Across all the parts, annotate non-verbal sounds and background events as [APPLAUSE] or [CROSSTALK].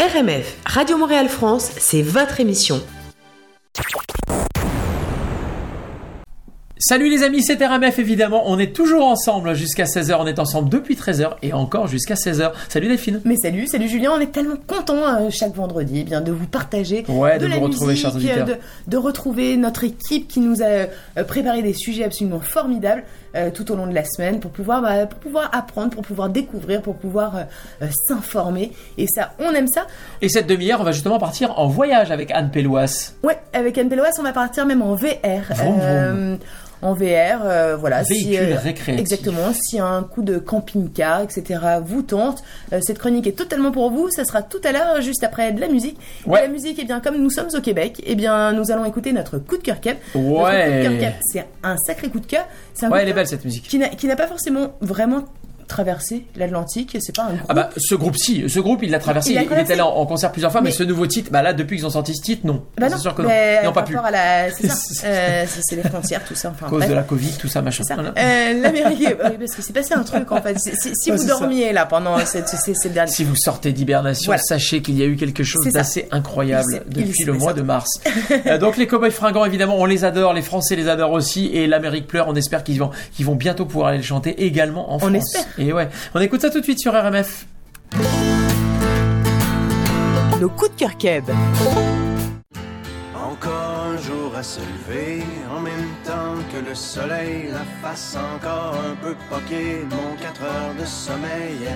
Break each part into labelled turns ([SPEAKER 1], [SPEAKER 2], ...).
[SPEAKER 1] RMF, Radio Montréal France, c'est votre émission.
[SPEAKER 2] Salut les amis, c'est RMF évidemment. On est toujours ensemble jusqu'à 16h. On est ensemble depuis 13h et encore jusqu'à 16h. Salut Delphine.
[SPEAKER 3] Mais salut, salut Julien. On est tellement content euh, chaque vendredi eh bien de vous partager
[SPEAKER 2] Ouais,
[SPEAKER 3] de,
[SPEAKER 2] de
[SPEAKER 3] la
[SPEAKER 2] vous retrouver,
[SPEAKER 3] musique,
[SPEAKER 2] chers auditeurs.
[SPEAKER 3] euh, de, de retrouver notre équipe qui nous a euh, préparé des sujets absolument formidables euh, tout au long de la semaine pour pouvoir bah, pour pouvoir apprendre, pour pouvoir découvrir, pour pouvoir euh, euh, s'informer. Et ça, on aime ça.
[SPEAKER 2] Et cette demi-heure, on va justement partir en voyage avec Anne Pelloas.
[SPEAKER 3] Ouais, avec Anne Peloas, on va partir même en VR.
[SPEAKER 2] Vroom, vroom.
[SPEAKER 3] Euh, en VR, euh, voilà.
[SPEAKER 2] Véhicule récréatif.
[SPEAKER 3] Exactement. Si un coup de camping-car, etc. vous tente, euh, cette chronique est totalement pour vous. Ça sera tout à l'heure, juste après de la musique.
[SPEAKER 2] Ouais.
[SPEAKER 3] Et la musique, eh bien, comme nous sommes au Québec, eh bien, nous allons écouter notre coup de cœur cap. Notre
[SPEAKER 2] Ouais.
[SPEAKER 3] coup de cœur cap, c'est un sacré coup de cœur.
[SPEAKER 2] Ouais, elle est belle cette musique.
[SPEAKER 3] Qui n'a pas forcément vraiment traversé l'Atlantique. C'est pas un groupe.
[SPEAKER 2] Ah bah ce groupe si, ce groupe il l'a traversé,
[SPEAKER 3] Il
[SPEAKER 2] il, il
[SPEAKER 3] traversé.
[SPEAKER 2] était là en, concert plusieurs fois, mais,
[SPEAKER 3] Mais-
[SPEAKER 2] ce nouveau titre, bah là depuis qu'ils ont sorti ce titre, non.
[SPEAKER 3] Bah
[SPEAKER 2] c'est
[SPEAKER 3] non,
[SPEAKER 2] sûr que non.
[SPEAKER 3] mais
[SPEAKER 2] Ils n'ont pas
[SPEAKER 3] à la, c'est ça. [LAUGHS]
[SPEAKER 2] C'est-
[SPEAKER 3] Euh, c'est, c'est les frontières, tout ça. Enfin,
[SPEAKER 2] cause
[SPEAKER 3] bref.
[SPEAKER 2] de la Covid, tout ça, machin.
[SPEAKER 3] C'est. Euh, L'Amérique, oui, parce que c'est passé un truc en fait. Si, vous
[SPEAKER 2] c'est
[SPEAKER 3] dormiez là pendant cette, cette, dernière.
[SPEAKER 2] Si vous sortez d'hibernation, sachez qu'il y a eu quelque chose
[SPEAKER 3] C'est
[SPEAKER 2] d'assez incroyable
[SPEAKER 3] s'est-
[SPEAKER 2] depuis
[SPEAKER 3] s'est
[SPEAKER 2] le mois de mars. [LAUGHS] Euh, donc les cowboys fringants, évidemment, on les adore, les Français les adorent aussi, et l'Amérique pleure. On espère qu'ils vont, qu'ils vont bientôt pouvoir aller le chanter également en France.
[SPEAKER 3] espère.
[SPEAKER 2] Et ouais, on écoute ça tout de suite sur RMF.
[SPEAKER 1] Nos coups de cœur keb.
[SPEAKER 4] Encore un jour à se lever, en même temps que le soleil, la face encore un peu poquée, mon 4 heures de sommeil.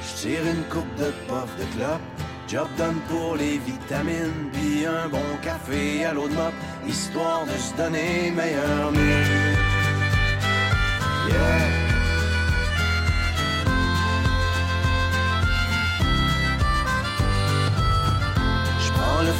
[SPEAKER 4] Je tire une coupe de puff de clope, job done pour les vitamines, puis un bon café à l'eau de mop, histoire de se donner meilleur mieux. Yeah.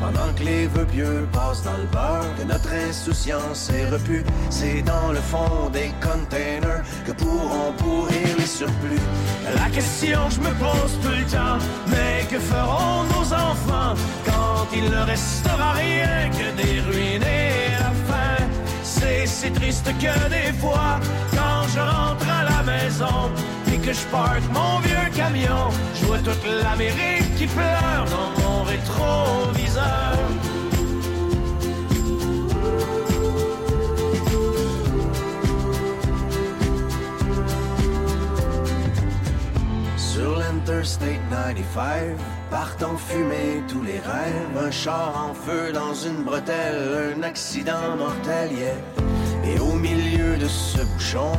[SPEAKER 4] Pendant que les vœux pieux passent dans le beurre, que notre insouciance est repue, c'est dans le fond des containers que pourront pourrir les surplus. La question que je me pose tout le temps, mais que feront nos enfants quand il ne restera rien que des ruines et la faim? C'est si triste que des fois, quand je rentre à la maison que je parque mon vieux camion, je vois toute l'Amérique qui pleure dans mon rétroviseur. Sur l'Interstate 95, partent en fumée tous les rêves. Un char en feu dans une bretelle, un accident mortel, yeah. Et au milieu de ce bouchon,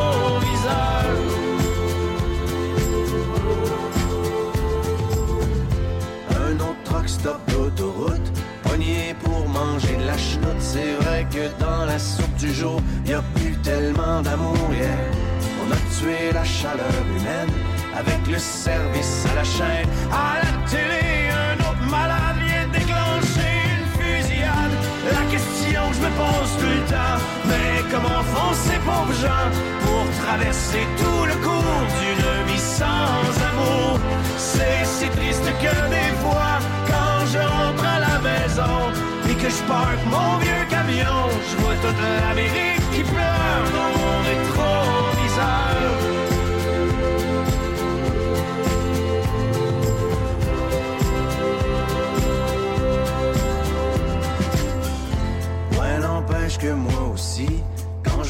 [SPEAKER 4] Truck stop d'autoroute, pogné pour manger de la chenoute. C'est vrai que dans la soupe du jour, y a plus tellement d'amour. On a tué la chaleur humaine avec le service à la chaîne. À la télé, un autre malade vient déclencher une fusillade. La question que je me pose tout le temps, mais comment font ces pauvres gens pour traverser tout le cours d'une vie sans amour? C'est si triste que des fois, je rentre à la maison puis que je parque mon vieux camion, je vois toute l'Amérique qui pleure dans mon rétroviseur. Ouais, n'empêche que moi aussi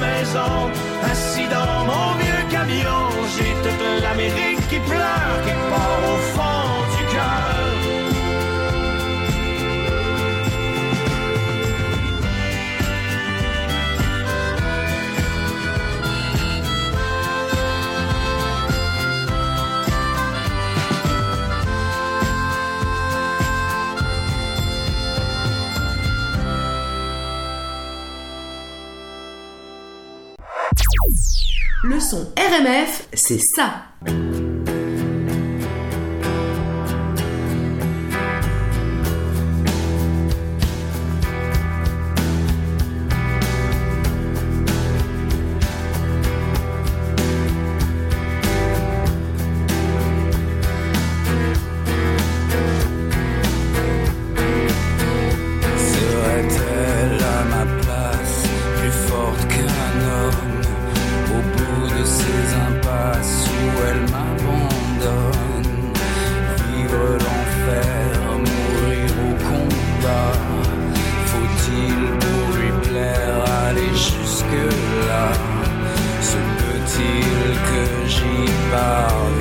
[SPEAKER 4] maison, assis dans mon vieux camion, j'ai toute l'Amérique qui pleure, qui part au fond.
[SPEAKER 1] Le son RMF, c'est ça.
[SPEAKER 5] que j'y
[SPEAKER 6] parle.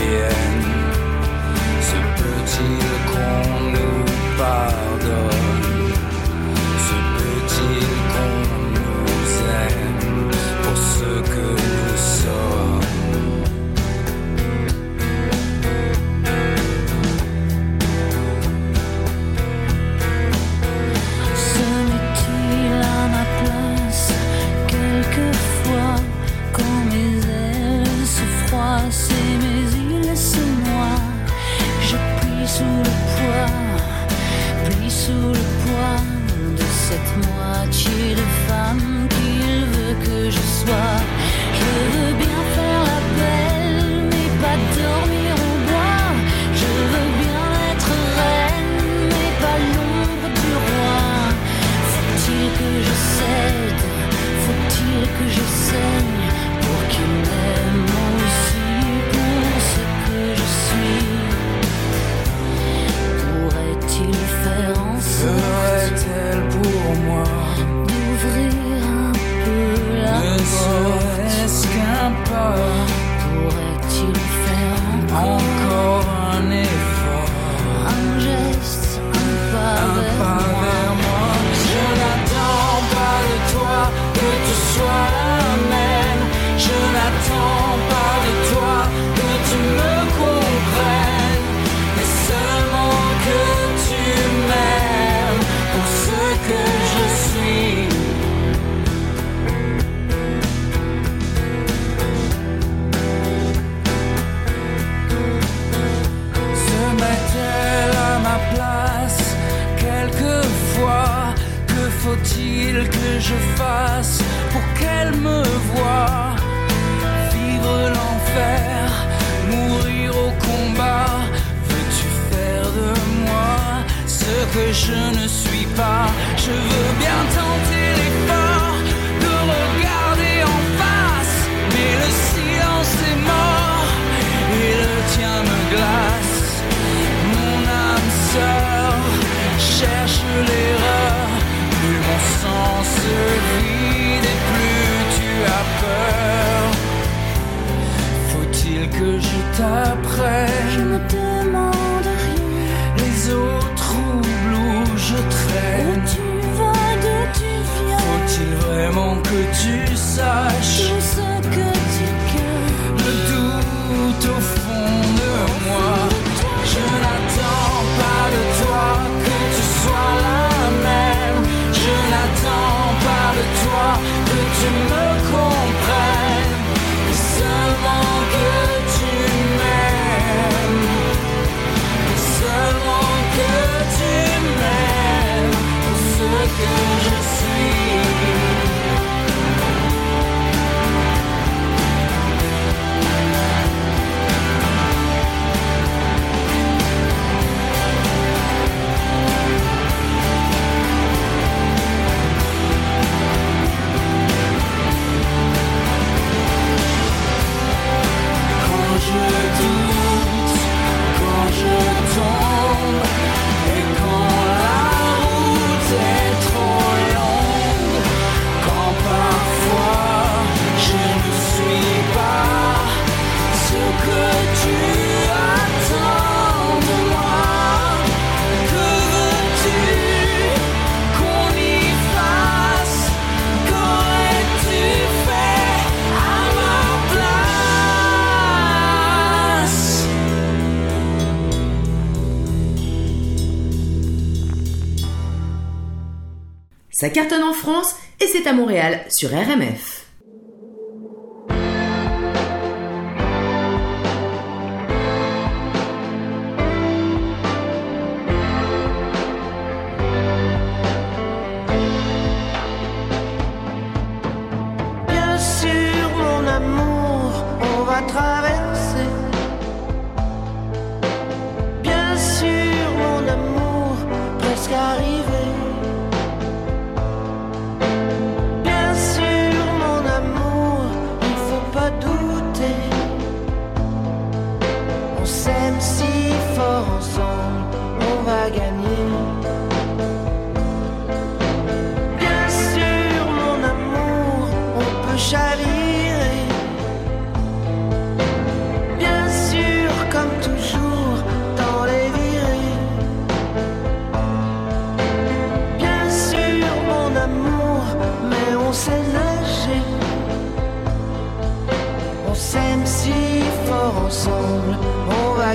[SPEAKER 1] Ça cartonne en France et c'est à Montréal sur RMF.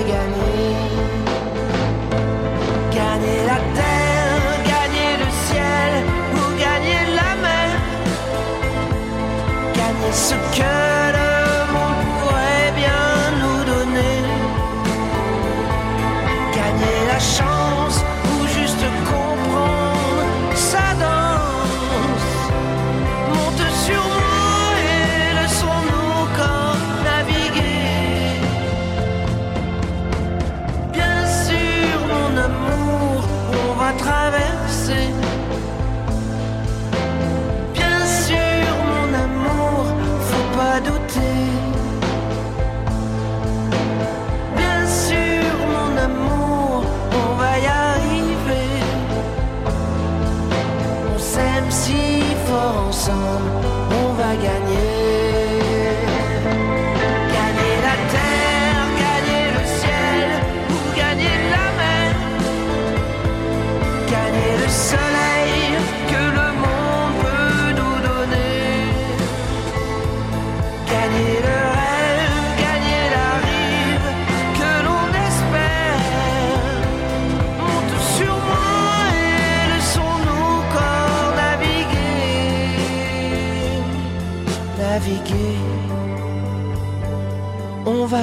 [SPEAKER 7] On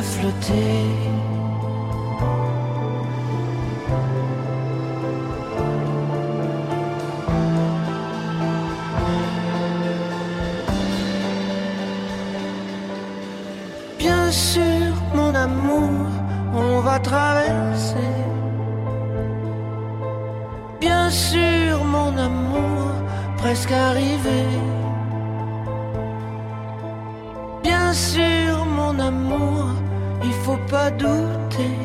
[SPEAKER 7] flotter. Bien sûr, mon amour, on va traverser. Bien sûr, mon amour, presque arrivé. Bien sûr, mon amour, il faut pas douter.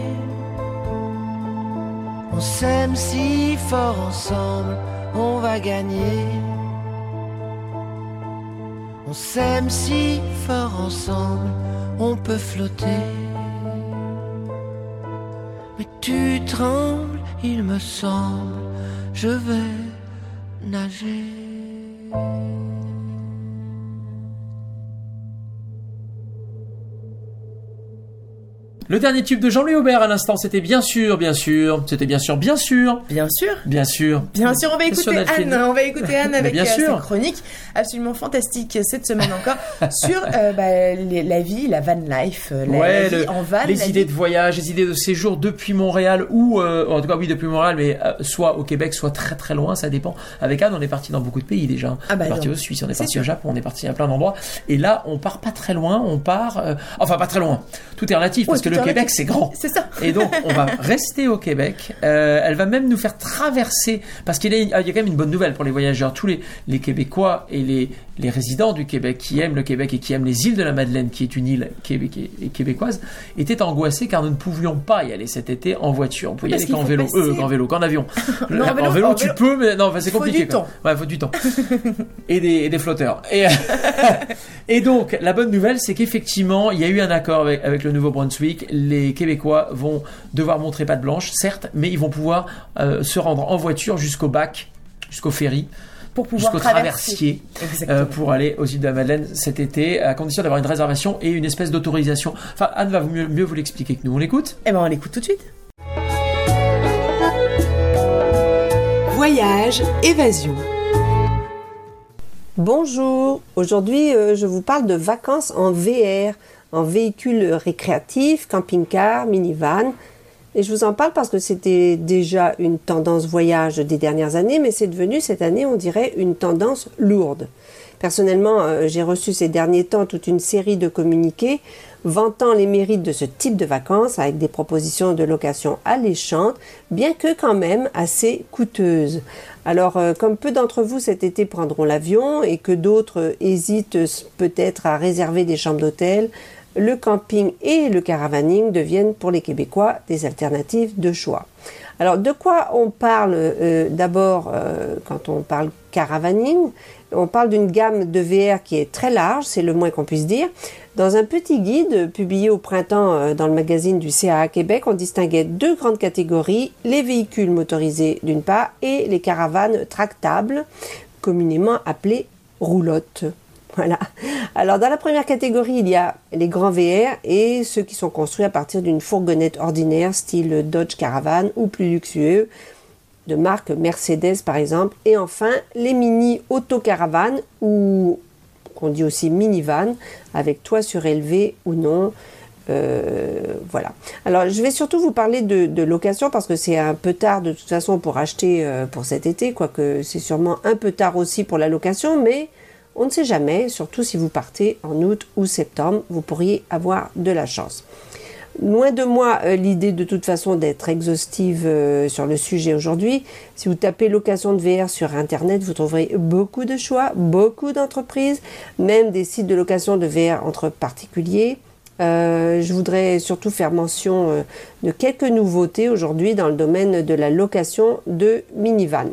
[SPEAKER 7] On s'aime si fort ensemble, on va gagner. On s'aime si fort ensemble, on peut flotter. Mais tu trembles, il me semble, je vais nager.
[SPEAKER 2] Le dernier tube de Jean-Louis Aubert à l'instant, c'était bien sûr, bien sûr, c'était bien sûr, bien sûr,
[SPEAKER 3] Bien sûr.
[SPEAKER 2] bien sûr.
[SPEAKER 3] Bien sûr, on va écouter. Anne. On va écouter Anne [LAUGHS] avec
[SPEAKER 2] bien
[SPEAKER 3] euh,
[SPEAKER 2] sûr.
[SPEAKER 3] chroniques absolument fantastiques cette semaine encore [LAUGHS] sur euh, bah, les- la vie, la van life, euh, la,
[SPEAKER 2] Ouais,
[SPEAKER 3] la vie
[SPEAKER 2] le-
[SPEAKER 3] en van.
[SPEAKER 2] les
[SPEAKER 3] la
[SPEAKER 2] idées
[SPEAKER 3] vie-
[SPEAKER 2] de voyage, les idées de séjour depuis Montréal ou euh, en tout cas oui depuis Montréal, mais euh, soit au Québec, soit très très loin, ça dépend. Avec Anne, on est parti dans beaucoup de pays déjà.
[SPEAKER 3] Ah bah
[SPEAKER 2] on est parti au Suisse, on est parti
[SPEAKER 3] sûr.
[SPEAKER 2] au Japon, on est parti à plein d'endroits. Et là, on part pas très loin, on part, euh, enfin pas très loin. Tout est relatif parce que le Québec c'est grand.
[SPEAKER 3] C'est ça.
[SPEAKER 2] Et donc, on va [LAUGHS] rester au Québec. Euh, elle va même nous faire traverser, parce qu'il y, a il y a quand même une bonne nouvelle pour les voyageurs. Tous les, les Québécois et les, les résidents du Québec qui aiment le Québec et qui aiment les îles de la Madeleine, qui est une île québécoise, étaient angoissés car nous ne pouvions pas y aller cet été en voiture. On pouvait y aller
[SPEAKER 3] qu'il
[SPEAKER 2] qu'en
[SPEAKER 3] faut
[SPEAKER 2] vélo,
[SPEAKER 3] passer-
[SPEAKER 2] euh, qu'en vélo, qu'en avion. [LAUGHS]
[SPEAKER 3] Non, en
[SPEAKER 2] en
[SPEAKER 3] vélo,
[SPEAKER 2] tu peux, mais non, enfin, c'est
[SPEAKER 3] Faut
[SPEAKER 2] compliqué.
[SPEAKER 3] du
[SPEAKER 2] quoi.
[SPEAKER 3] temps.
[SPEAKER 2] Ouais, faut du temps. [LAUGHS] et, des, et des flotteurs. Et, [LAUGHS] et donc, la bonne nouvelle, c'est qu'effectivement, il y a eu un accord avec, avec le Nouveau-Brunswick. Les Québécois vont devoir montrer patte blanche, certes, mais ils vont pouvoir euh, se rendre en voiture jusqu'au bac, jusqu'au ferry,
[SPEAKER 3] Pour pouvoir
[SPEAKER 2] jusqu'au
[SPEAKER 3] traverser.
[SPEAKER 2] traversier, euh, pour aller aux îles de la Madeleine cet été, à condition d'avoir une réservation et une espèce d'autorisation. Enfin, Anne va vous mieux, mieux vous l'expliquer que nous. On l'écoute?
[SPEAKER 3] Eh ben, on l'écoute tout de suite.
[SPEAKER 1] Voyage, évasion.
[SPEAKER 8] Bonjour, aujourd'hui euh, je vous parle de vacances en VR, en véhicule récréatif, camping-car, minivan. Et je vous en parle parce que c'était déjà une tendance voyage des dernières années, mais c'est devenu cette année, on dirait, une tendance lourde. Personnellement, euh, j'ai reçu ces derniers temps toute une série de communiqués vantant les mérites de ce type de vacances avec des propositions de location alléchantes, bien que quand même assez coûteuses. Alors, euh, comme peu d'entre vous cet été prendront l'avion et que d'autres hésitent peut-être à réserver des chambres d'hôtel, le camping et le caravaning deviennent pour les Québécois des alternatives de choix. Alors, de quoi on parle euh, d'abord euh, quand on parle caravaning? On parle d'une gamme de VR qui est très large, c'est le moins qu'on puisse dire. Dans un petit guide publié au printemps euh, dans le magazine du CAA Québec, on distinguait deux grandes catégories, les véhicules motorisés d'une part et les caravanes tractables, communément appelées roulottes. Voilà. Alors dans la première catégorie, il y a les grands VR et ceux qui sont construits à partir d'une fourgonnette ordinaire style Dodge Caravan ou plus luxueux de marque Mercedes par exemple. Et enfin les mini autocaravanes ou qu'on dit aussi minivan, avec toit surélevé ou non. Euh, voilà. Alors, je vais surtout vous parler de, location parce que c'est un peu tard de toute façon pour acheter euh, pour cet été, quoique c'est sûrement un peu tard aussi pour la location, mais on ne sait jamais, surtout si vous partez en août ou septembre, vous pourriez avoir de la chance. Loin de moi euh, l'idée de toute façon d'être exhaustive euh, sur le sujet aujourd'hui. Si vous tapez location de VR sur Internet, vous trouverez beaucoup de choix, beaucoup d'entreprises, même des sites de location de VR entre particuliers. Euh, je voudrais surtout faire mention de quelques nouveautés aujourd'hui dans le domaine de la location de minivan.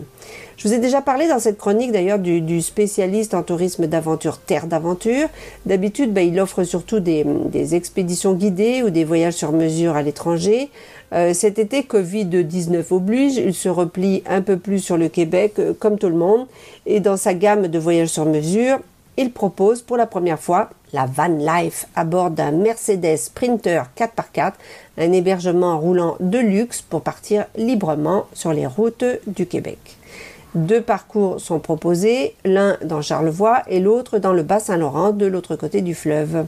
[SPEAKER 8] Je vous ai déjà parlé dans cette chronique d'ailleurs du, spécialiste en tourisme d'aventure Terre d'aventure. D'habitude, bah, il offre surtout des, expéditions guidées ou des voyages sur mesure à l'étranger. Euh, cet été, Covid-19 oblige, il se replie un peu plus sur le Québec, euh, comme tout le monde. Et dans sa gamme de voyages sur mesure, il propose pour la première fois la van life à bord d'un Mercedes Sprinter 4x4, un hébergement roulant de luxe pour partir librement sur les routes du Québec. Deux parcours sont proposés, l'un dans Charlevoix et l'autre dans le Bas-Saint-Laurent, de l'autre côté du fleuve.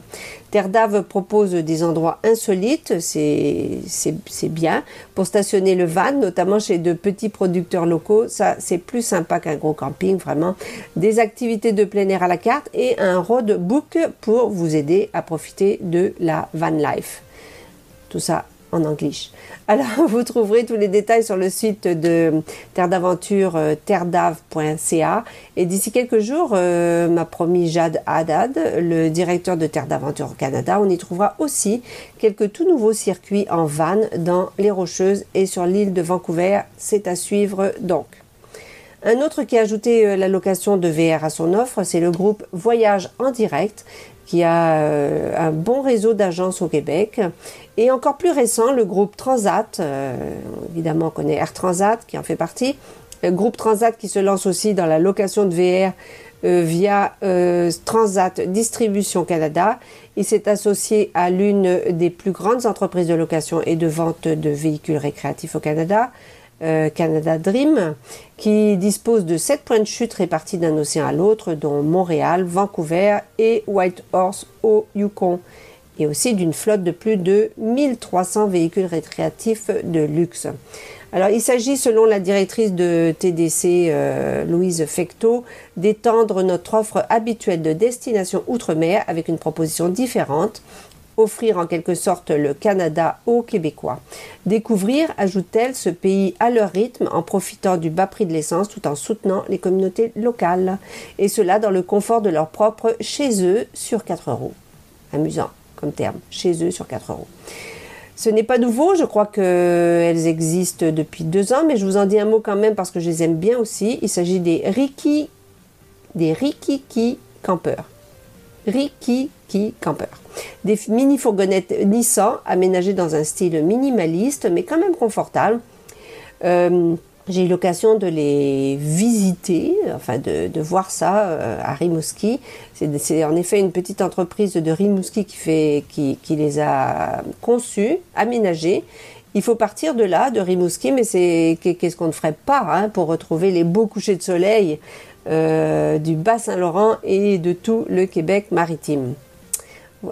[SPEAKER 8] Terre d'Ave propose des endroits insolites, c'est bien, pour stationner le van, notamment chez de petits producteurs locaux. Ça, c'est plus sympa qu'un gros camping, vraiment. Des activités de plein air à la carte et un road book pour vous aider à profiter de la van life. Tout ça en anglais. Alors, [LAUGHS] vous trouverez tous les détails sur le site de Terre d'Aventure, euh, terredave.ca. Et d'ici quelques jours, euh, m'a promis Jade Haddad, le directeur de Terre d'Aventure au Canada, on y trouvera aussi quelques tout nouveaux circuits en van dans les Rocheuses et sur l'île de Vancouver. C'est à suivre donc. Un autre qui a ajouté euh, la location de VR à son offre, c'est le groupe Voyage en direct qui a euh, un bon réseau d'agences au Québec. Et encore plus récent, le groupe Transat, euh, évidemment on connaît Air Transat qui en fait partie, le groupe Transat qui se lance aussi dans la location de VR euh, via Transat Distribution Canada. Il s'est associé à l'une des plus grandes entreprises de location et de vente de véhicules récréatifs au Canada, euh, Canada Dream, qui dispose de sept points de chute répartis d'un océan à l'autre, dont Montréal, Vancouver et Whitehorse au Yukon, et aussi d'une flotte de plus de 1300 véhicules récréatifs de luxe. Alors, il s'agit, selon la directrice de TDC, euh, Louise Fecto, d'étendre notre offre habituelle de destination outre-mer avec une proposition différente offrir en quelque sorte le Canada aux Québécois. Découvrir, ajoute-t-elle, ce pays à leur rythme en profitant du bas prix de l'essence tout en soutenant les communautés locales. Et cela dans le confort de leur propre chez eux sur 4 euros. Amusant comme terme, chez eux sur 4 euros. Ce n'est pas nouveau, je crois qu'elles existent depuis deux ans, mais je vous en dis un mot quand même parce que je les aime bien aussi. Il s'agit des Riki, des Rikiki campeurs. Rikiki campeurs. Des mini-fourgonnettes Nissan aménagées dans un style minimaliste mais quand même confortable. Euh, j'ai eu l'occasion de les visiter, enfin de, voir ça euh, à Rimouski. C'est en effet une petite entreprise de Rimouski qui, qui, les a conçus, aménagés. Il faut partir de là, de Rimouski, mais c'est qu'est-ce qu'on ne ferait pas hein, pour retrouver les beaux couchers de soleil euh, du Bas-Saint-Laurent et de tout le Québec maritime.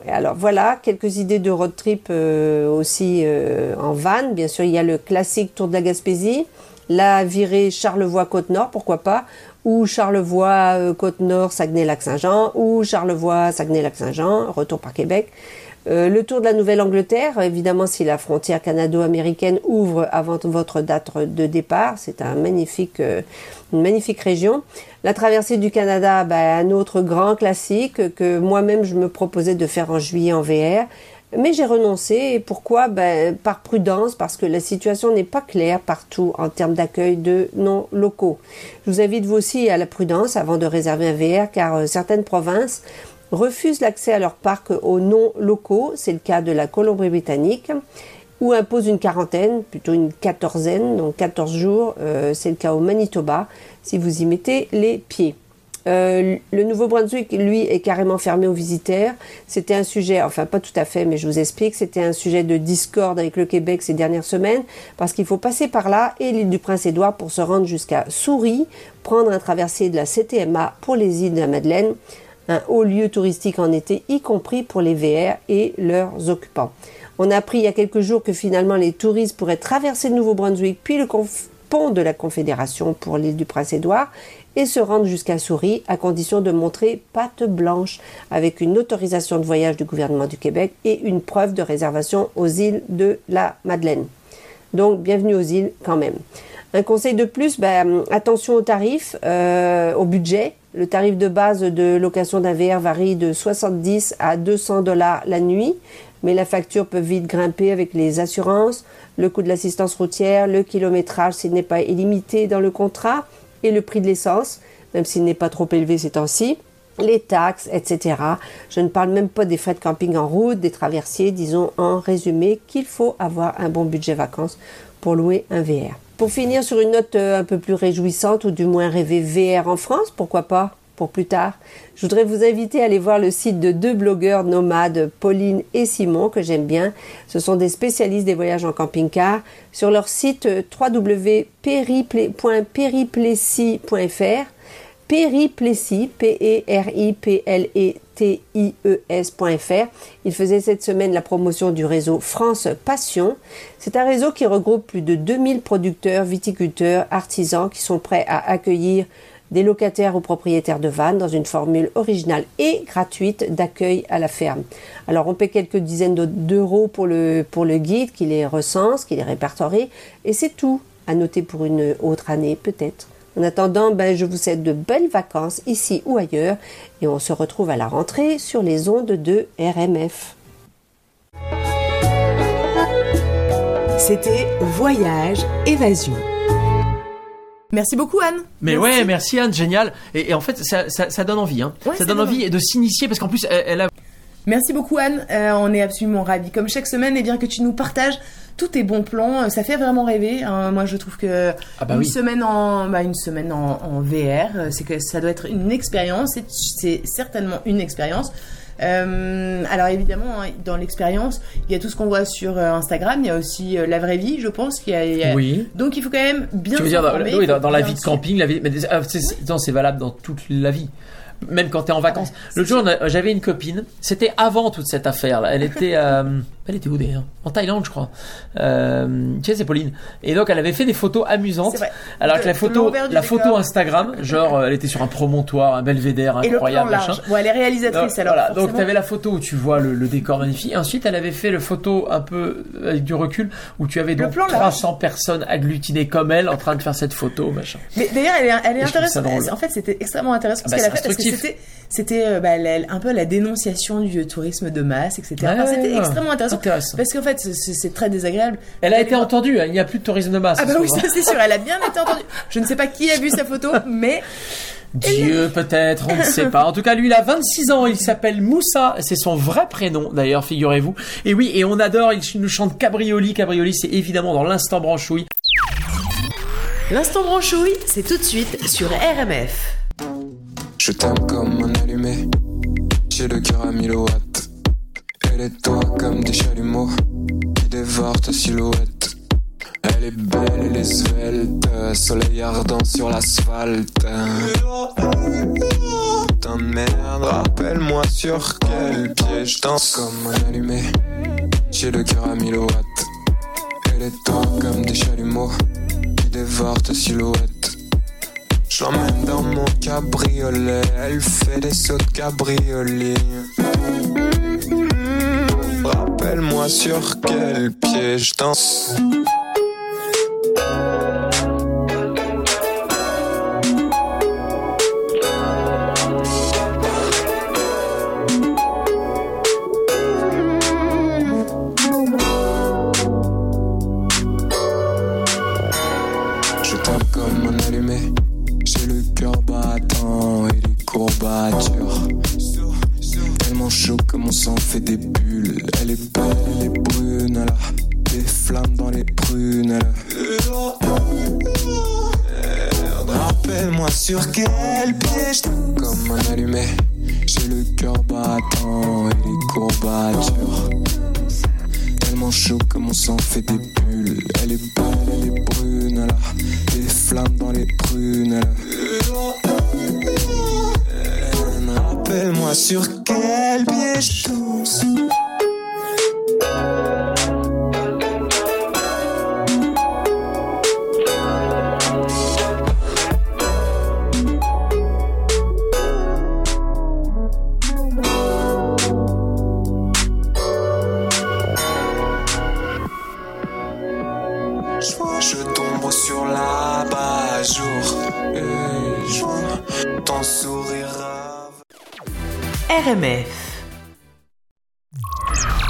[SPEAKER 8] Alors voilà, quelques idées de road trip euh, aussi euh, en van. Bien sûr, il y a le classique Tour de la Gaspésie, la virée Charlevoix-Côte-Nord, pourquoi pas, ou Charlevoix-Côte-Nord, Saguenay-Lac-Saint-Jean, ou Charlevoix, Saguenay-Lac-Saint-Jean, retour par Québec. Euh, le tour de la Nouvelle-Angleterre, évidemment, si la frontière canado-américaine ouvre avant votre date de départ, c'est un magnifique, euh, une magnifique région. La traversée du Canada, bah, un autre grand classique que moi-même je me proposais de faire en juillet en VR. Mais j'ai renoncé. Et pourquoi? Ben, Par prudence, parce que la situation n'est pas claire partout en termes d'accueil de non locaux. Je vous invite vous aussi à la prudence avant de réserver un VR, car euh, certaines provinces refusent l'accès à leurs parcs aux non locaux. C'est le cas de la Colombie-Britannique ou imposent une quarantaine, plutôt une quatorzaine, donc 14 jours. Euh, c'est le cas au Manitoba, si vous y mettez les pieds. Euh, le Nouveau-Brunswick, lui, est carrément fermé aux visiteurs. C'était un sujet, enfin pas tout à fait, mais je vous explique, c'était un sujet de discorde avec le Québec ces dernières semaines, parce qu'il faut passer par là et l'île du Prince-Édouard pour se rendre jusqu'à Souris, prendre un traversier de la CTMA pour les îles de la Madeleine, un haut lieu touristique en été, y compris pour les VR et leurs occupants. On a appris il y a quelques jours que finalement les touristes pourraient traverser le Nouveau-Brunswick, puis le pont de la Confédération pour l'île du Prince-Édouard et se rendre jusqu'à Souris à condition de montrer patte blanche avec une autorisation de voyage du gouvernement du Québec et une preuve de réservation aux îles de la Madeleine. Donc bienvenue aux îles quand même. Un conseil de plus, ben, attention aux tarifs, euh, au budget. Le tarif de base de location d'un VR varie de 70 à 200 dollars la nuit, mais la facture peut vite grimper avec les assurances, le coût de l'assistance routière, le kilométrage s'il n'est pas illimité dans le contrat, et le prix de l'essence, même s'il n'est pas trop élevé ces temps-ci, les taxes, etc. Je ne parle même pas des frais de camping en route, des traversiers, disons en résumé qu'il faut avoir un bon budget vacances pour louer un VR. Pour finir sur une note euh, un peu plus réjouissante ou du moins rêver VR en France, pourquoi pas pour plus tard, je voudrais vous inviter à aller voir le site de deux blogueurs nomades, Pauline et Simon, que j'aime bien. Ce sont des spécialistes des voyages en camping-car. Sur leur site euh, Périplessis, P-E-R-I-P-L-E-T-I-E-S.fr. Il faisait cette semaine la promotion du réseau France Passion. C'est un réseau qui regroupe plus de 2000 producteurs, viticulteurs, artisans qui sont prêts à accueillir des locataires ou propriétaires de vannes dans une formule originale et gratuite d'accueil à la ferme. Alors on paie quelques dizaines d'euros pour le, pour le guide qui les recense, qui les répertorie, et c'est tout à noter pour une autre année peut-être. En attendant, ben, je vous souhaite de belles vacances ici ou ailleurs et on se retrouve à la rentrée sur les ondes de RMF.
[SPEAKER 1] C'était Voyage Évasion.
[SPEAKER 3] Merci beaucoup Anne.
[SPEAKER 2] Mais ouais, merci Anne, génial. Et, et en fait, ça, ça, ça donne envie. Hein.
[SPEAKER 3] Ouais,
[SPEAKER 2] ça donne envie de s'initier parce qu'en plus, elle, elle a.
[SPEAKER 3] Merci beaucoup Anne, Euh, on est absolument ravis. Comme chaque semaine, et bien que tu nous partages tous tes bons plans, Euh, ça fait vraiment rêver. hein. Moi, je trouve que
[SPEAKER 2] Ah bah
[SPEAKER 3] une
[SPEAKER 2] oui.
[SPEAKER 3] semaine en, bah, une semaine en, en VR, euh, c'est que ça doit être une expérience. C'est- certainement une expérience. Euh, alors évidemment, hein, dans l'expérience, il y a tout ce qu'on voit sur euh, Instagram. Il y a aussi euh, la vraie vie, je pense. qu'il y a- il y a-
[SPEAKER 2] Oui.
[SPEAKER 3] Donc il faut quand même bien.
[SPEAKER 2] Tu veux dire dans, oui, dans, dans la vie de camping, la vie, mais ah, c'est- valable dans toute la vie. Même quand tu es en vacances. Le jour, on a- j'avais une copine. C'était avant toute cette affaire. Là. Elle était, [LAUGHS] elle était où d'ailleurs? En Thaïlande, je crois. Euh, tu sais, c'est Pauline. Et donc, elle avait fait des photos amesantes.
[SPEAKER 3] C'est vrai.
[SPEAKER 2] Alors
[SPEAKER 3] De-
[SPEAKER 2] que la photo, la
[SPEAKER 3] décor.
[SPEAKER 2] photo Instagram, genre, euh, elle était sur un promontoire, un belvédère
[SPEAKER 3] Et le plan
[SPEAKER 2] incroyable,
[SPEAKER 3] large. Bon, elle est réalisatrice
[SPEAKER 2] Donc,
[SPEAKER 3] alors.
[SPEAKER 2] voilà, donc
[SPEAKER 3] forcément.
[SPEAKER 2] tu avais la photo où tu vois le, le décor magnifique. Et ensuite, elle avait fait le photo un peu avec du recul où tu avais donc
[SPEAKER 3] plan large.
[SPEAKER 2] 300 personnes agglutinées comme elle en train de faire cette photo, machin.
[SPEAKER 3] Mais d'ailleurs, elle est, elle intéressante. En fait, c'était extrêmement intéressant
[SPEAKER 2] Ah
[SPEAKER 3] ce
[SPEAKER 2] bah,
[SPEAKER 3] qu'elle a fait parce que c'était, c'était euh, bah, un peu la dénonciation du tourisme de masse, etc.
[SPEAKER 2] Ouais,
[SPEAKER 3] Enfin, c'était
[SPEAKER 2] ouais,
[SPEAKER 3] extrêmement intéressant.
[SPEAKER 2] Intéressant.
[SPEAKER 3] Parce qu'en fait, c'est- très désagréable.
[SPEAKER 2] Elle a été entendue, hein, il n'y a plus de tourisme de masse.
[SPEAKER 3] Ah bah oui, ça c'est sûr, elle a bien été entendue. Je ne sais pas qui a vu sa photo, mais
[SPEAKER 2] Dieu peut-être, on ne sait pas. En tout cas, lui, il a 26 ans, il s'appelle Moussa, c'est son vrai prénom d'ailleurs, figurez-vous. Et oui, et on adore, il nous chante Cabrioli. Cabrioli, c'est évidemment dans l'instant branchouille.
[SPEAKER 1] L'instant branchouille, c'est tout de suite sur RMF.
[SPEAKER 9] Je t'aime comme un allumé, j'ai le cœur à 1000 watts. Elle est toi comme des chalumeaux qui dévorent ta silhouette. Elle est belle, elle est svelte, soleil ardent sur l'asphalte. Putain de merde, rappelle-moi sur quel pied je danse comme un allumé. J'ai le cœur à 1000 watts. Elle est toi comme des chalumeaux qui dévorent ta silhouette. Je l'emmène dans mon cabriolet, elle fait des sauts de cabriolet. Rappelle-moi sur quel pied je danse. Je tape mon sang fait des et ton sourire.
[SPEAKER 1] RMF.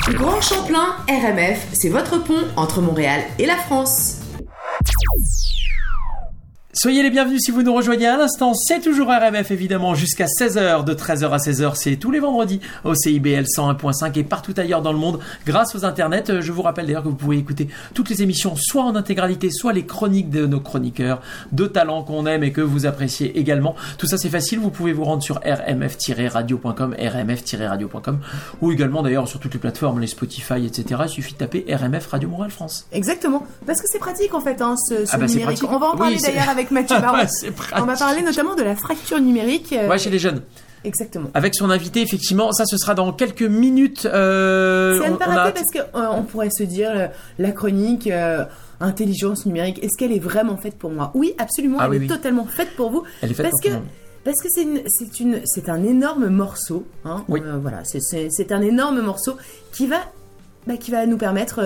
[SPEAKER 1] Grand Champlain RMF, c'est votre pont entre Montréal et la France.
[SPEAKER 2] Soyez les bienvenus si vous nous rejoignez à l'instant, c'est toujours RMF évidemment jusqu'à 16h, de 13h à 16h, c'est tous les vendredis au CIBL 101.5 et partout ailleurs dans le monde grâce aux internets. Je vous rappelle d'ailleurs que vous pouvez écouter toutes les émissions soit en intégralité, soit les chroniques de nos chroniqueurs de talents qu'on aime et que vous appréciez également. Tout ça c'est facile, vous pouvez vous rendre sur rmf-radio.com, rmf-radio.com ou également d'ailleurs sur toutes les plateformes, les Spotify, etc. Il suffit de taper RMF Radio Montréal France.
[SPEAKER 3] Exactement. Parce que c'est pratique en fait, hein, ce, ce
[SPEAKER 2] Ah bah,
[SPEAKER 3] numérique. On va en parler d'ailleurs avec Mathieu [LAUGHS] Baron. On va parler notamment de la fracture numérique. euh,
[SPEAKER 2] Ouais, chez les jeunes.
[SPEAKER 3] Exactement.
[SPEAKER 2] Avec son invité, effectivement, ça ce sera dans quelques minutes. Euh,
[SPEAKER 3] C'est à ne pas rater parce que euh, on pourrait se dire euh, la chronique intelligence numérique, est-ce qu'elle est vraiment faite pour moi? Oui, absolument,
[SPEAKER 2] Ah
[SPEAKER 3] elle
[SPEAKER 2] oui,
[SPEAKER 3] est
[SPEAKER 2] oui.
[SPEAKER 3] totalement faite pour vous.
[SPEAKER 2] Elle est faite
[SPEAKER 3] parce
[SPEAKER 2] pour
[SPEAKER 3] que
[SPEAKER 2] tout le monde.
[SPEAKER 3] parce que c'est un énorme morceau. Hein,
[SPEAKER 2] Oui.
[SPEAKER 3] Voilà, c'est un énorme morceau qui va bah, qui va nous permettre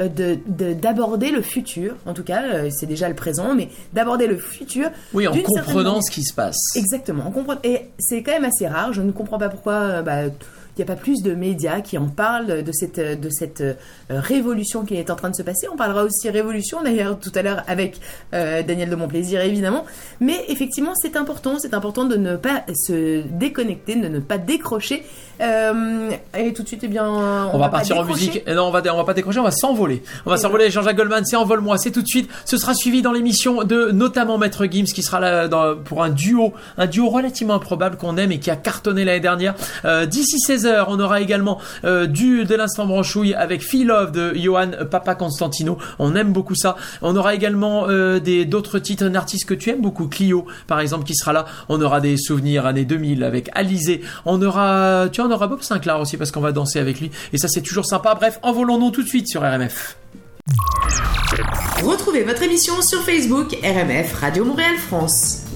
[SPEAKER 3] euh, de de- d'aborder le futur. En tout cas, euh, c'est déjà le présent, mais d'aborder le futur.
[SPEAKER 2] Oui, en comprenant ce qui se passe.
[SPEAKER 3] Exactement, on comprend. Et c'est quand même assez rare. Je ne comprends pas pourquoi euh, bah, il n'y a pas plus de médias qui en parlent de cette, de cette révolution qui est en train de se passer. On parlera aussi révolution d'ailleurs tout à l'heure avec euh, Daniel de Montplaisir évidemment. Mais effectivement, c'est important. C'est important de ne pas se déconnecter, de ne pas décrocher. Euh, et tout de suite, eh bien, on,
[SPEAKER 2] On, va, partir en musique. Et non, on va, on va pas décrocher, on va s'envoler. On va
[SPEAKER 3] Et
[SPEAKER 2] s'envoler Jean-Jacques Goldman, c'est Envole-moi, c'est tout de suite. Ce sera suivi dans l'émission de notamment Maître Gims qui sera là dans- pour un duo, un duo relativement improbable qu'on aime et qui a cartonné l'année dernière. Euh, D'ici 16h, on aura également euh, du de l'instant branchouille avec Feel Love de Johan Papa Constantino. On aime beaucoup ça. On aura également euh, des d'autres titres, un artiste que tu aimes beaucoup, Clio par exemple, qui sera là. On aura des souvenirs années 2000 avec Alizé. On aura, tu on aura Bob Sinclair aussi parce qu'on va danser avec lui et ça c'est toujours sympa. Bref, envolons-nous tout de suite sur RMF.
[SPEAKER 1] Retrouvez votre émission sur Facebook RMF Radio Montréal France.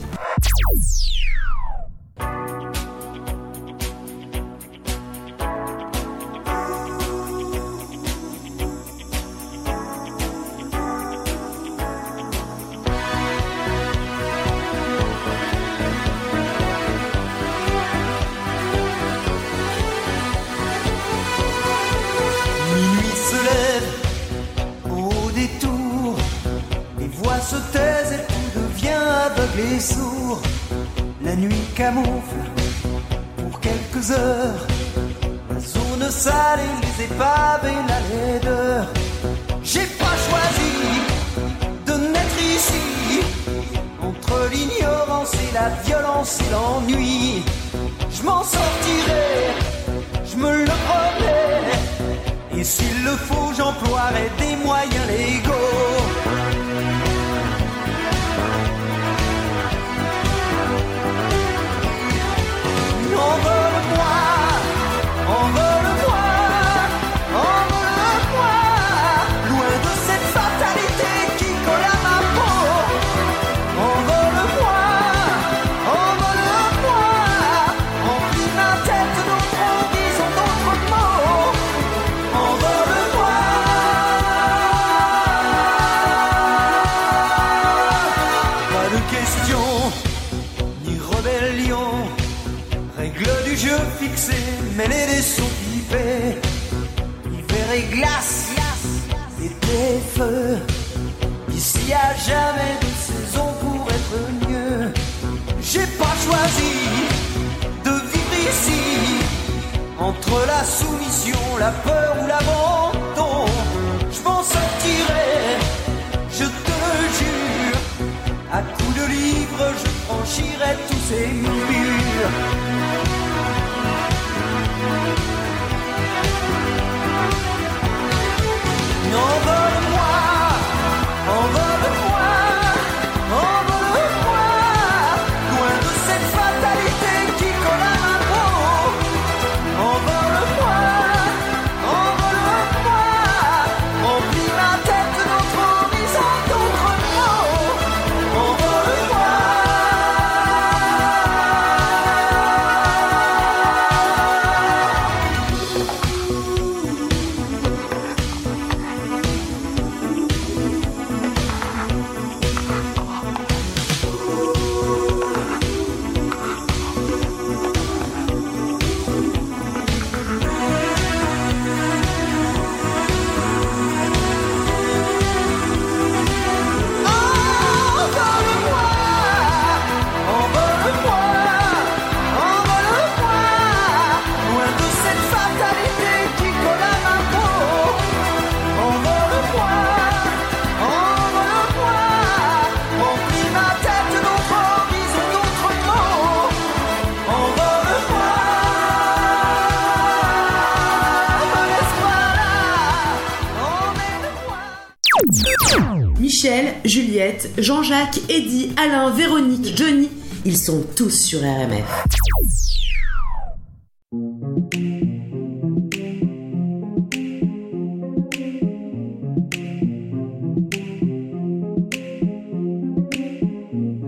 [SPEAKER 1] Jean-Jacques, Eddy, Alain, Véronique, Johnny, ils sont tous sur RMF.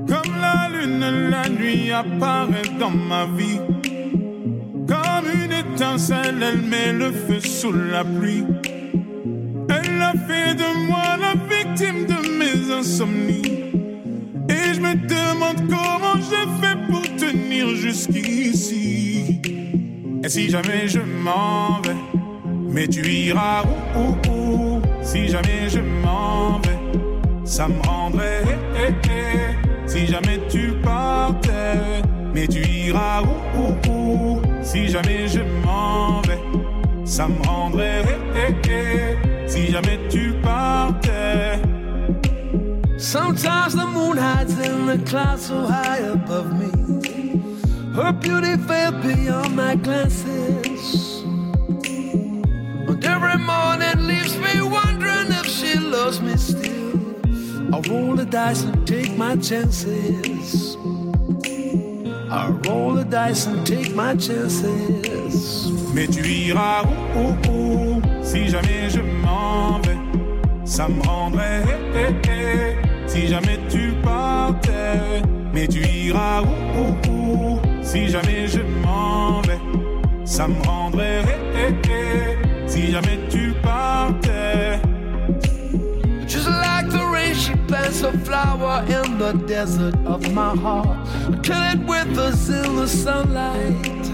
[SPEAKER 10] Comme la lune, la nuit apparaît dans ma vie. Comme une étincelle, elle met le feu sous la pluie. Et je me demande comment j'ai fait pour tenir jusqu'ici. Et si jamais je m'en vais, mais tu iras où, où, où? Si jamais je m'en vais, ça me rendrait. eh, eh, eh. Si jamais tu partais, mais tu iras où, où, où? Si jamais je m'en vais, ça me rendrait. eh, eh, eh. Si jamais tu partais.
[SPEAKER 5] Sometimes the moon hides in the clouds so high above me. Her beauty fell beyond my glances. And every morning leaves me wondering if she loves me still. I roll the dice and take my chances. I roll the dice and take my chances.
[SPEAKER 10] Mais tu iras où, où, où Si jamais je m'en vais, ça me rendrait. eh, eh, eh. Si jamais tu partais, mais tu iras où, où, où? Si jamais je m'en vais, ça me rendrait. eh, eh, eh. Si jamais tu partais.
[SPEAKER 5] Just like the rain, she plants a flower in the desert of my heart? Kill it with us in the sunlight.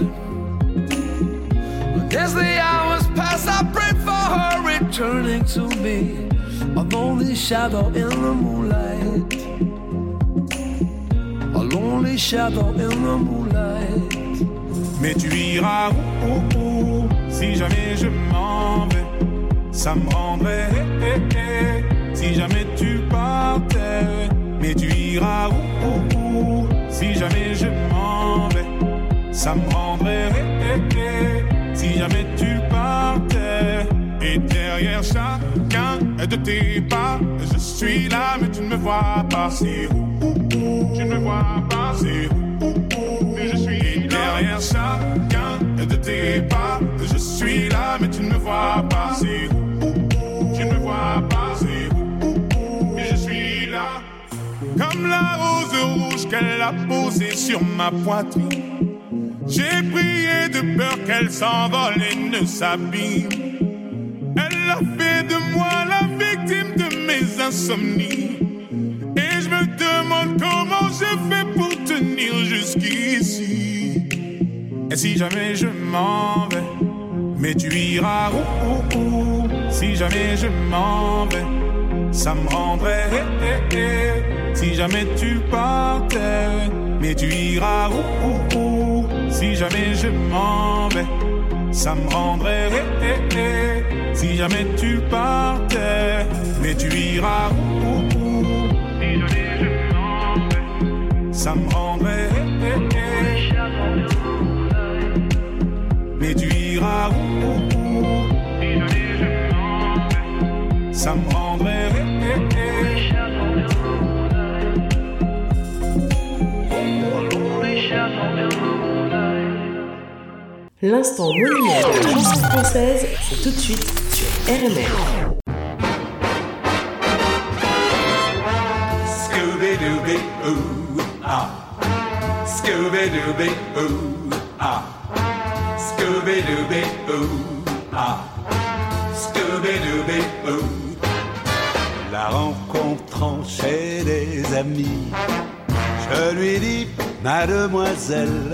[SPEAKER 5] As the hours pass, I pray for her returning to me. A lonely shadow in the moonlight. A lonely shadow in the moonlight.
[SPEAKER 10] Mais tu iras où, où, où Si jamais je m'en vais, ça me rendrait. eh, eh, eh. Si jamais tu partais, mais tu iras où, où, Si jamais je m'en vais, ça me rendrait. Si jamais tu partais, et derrière chacun de tes pas, je suis là, mais tu ne me vois pas. C'est où, où, où? Tu ne me vois pas. C'est où, où, où? Mais je suis là. derrière chacun de tes pas, je suis là, mais tu ne me vois pas. C'est où, où, où? Tu ne me vois pas. C'est où, où, où? Mais je suis là. Comme la rose rouge qu'elle a posée sur ma poitrine. J'ai prié de peur qu'elle s'envole et ne s'abîme. Elle a fait de moi la victime de mes insomnies. Et je me demande comment j'ai fait pour tenir jusqu'ici. Et si jamais je m'en vais, mais tu iras où, où, où? Si jamais je m'en vais, ça me rendrait si jamais tu partais, mais tu iras où, où, où, si jamais je m'en vais, ça me rendrait si jamais tu partais, mais tu iras où, où, si jamais je vais, ça me rendrait mais tu iras où, où, où, si ça me rendrait
[SPEAKER 1] L'instant monument de la française, c'est tout de suite sur RMR.
[SPEAKER 11] Scooby-Dooby, ooh, ah. Scooby-Dooby, ooh, ah. Scooby-Dooby, ooh, ah. Scooby-Dooby, ooh. La rencontrant chez des amis, je lui dis, mademoiselle,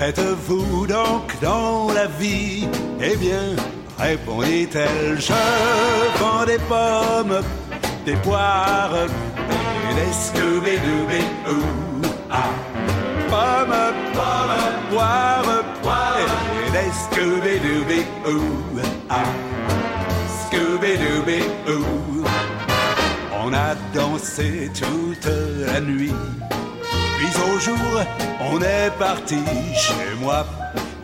[SPEAKER 11] faites-vous donc dans la vie Eh bien, répondit-elle, je vends des pommes, des poires et des Scooby-Dooby, ooh, ah. Pommes, pommes, poires, et des Scooby-Dooby, ooh, ah. Scooby-Dooby, ooh. On a dansé toute la nuit. Puis au jour, on est parti chez moi